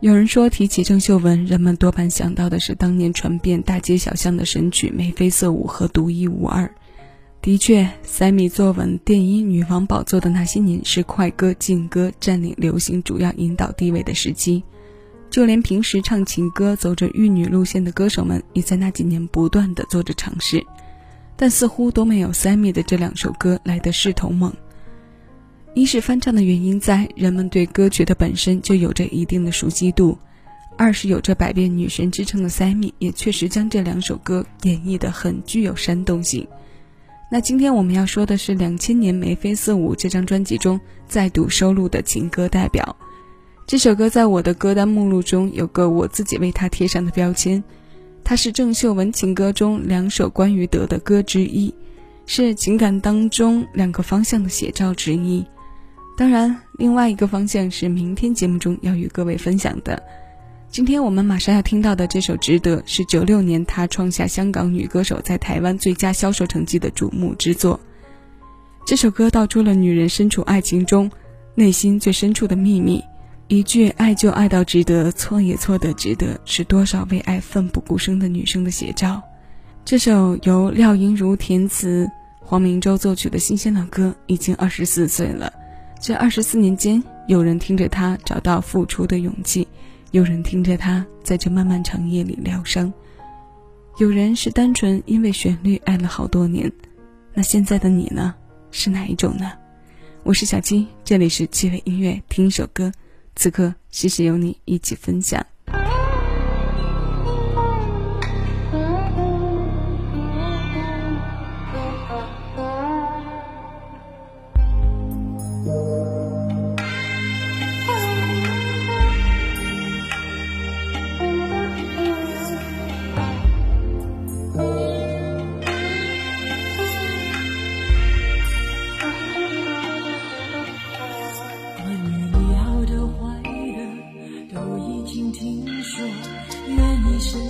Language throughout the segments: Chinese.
有人说，提起郑秀文，人们多半想到的是当年传遍大街小巷的神曲《眉飞色舞》和《独一无二》。的确，Sammy 坐稳电音女王宝座的那些年，是快歌劲歌占领流行主要引导地位的时期。就连平时唱情歌、走着玉女路线的歌手们，也在那几年不断的做着尝试，但似乎都没有 Sammy 的这两首歌来的势头猛。一是翻唱的原因在人们对歌曲的本身就有着一定的熟悉度，二是有着百变女神之称的 Sammy 也确实将这两首歌演绎的很具有煽动性。那今天我们要说的是两千年《眉飞色舞》这张专辑中再度收录的情歌代表，这首歌在我的歌单目录中有个我自己为它贴上的标签，它是郑秀文情歌中两首关于德的歌之一，是情感当中两个方向的写照之一。当然，另外一个方向是明天节目中要与各位分享的。今天我们马上要听到的这首《值得》，是九六年她创下香港女歌手在台湾最佳销售成绩的瞩目之作。这首歌道出了女人身处爱情中内心最深处的秘密。一句“爱就爱到值得，错也错得值得”，是多少为爱奋不顾身的女生的写照。这首由廖莹如填词、黄明洲作曲的新鲜老歌，已经二十四岁了。这二十四年间，有人听着他找到付出的勇气，有人听着他在这漫漫长夜里疗伤，有人是单纯因为旋律爱了好多年。那现在的你呢？是哪一种呢？我是小七，这里是七味音乐，听一首歌。此刻，谢谢有你一起分享。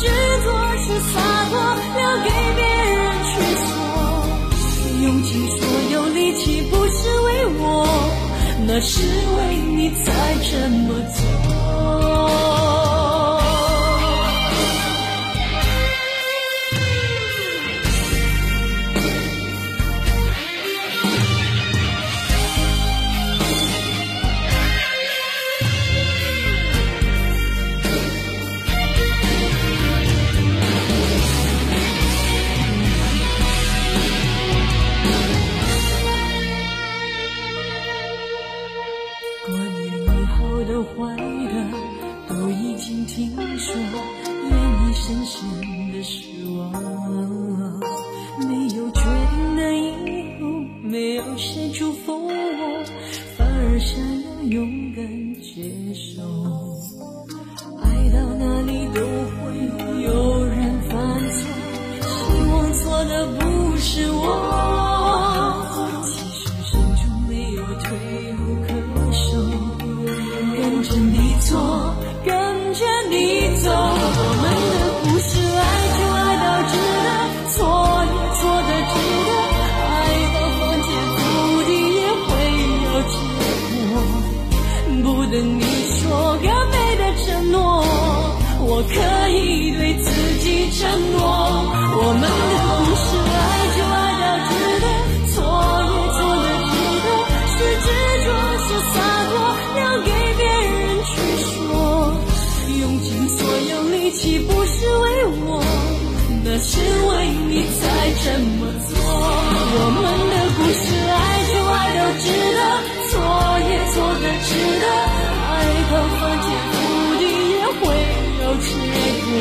执着是洒脱，留给别人去说。用尽所有力气，不是为我，那是为你才这么做。的坏的都已经听说，愿你深深的失望。没有决定的以后，没有谁祝福我，反而想要勇敢接受。爱到哪里都会有人犯错，希望错的不是我。我可以对自己承诺，我们的故事爱就爱到值得，错也错得值得，是执着是洒脱，留给别人去说，用尽所有力气不是为我，那是为你才这么做。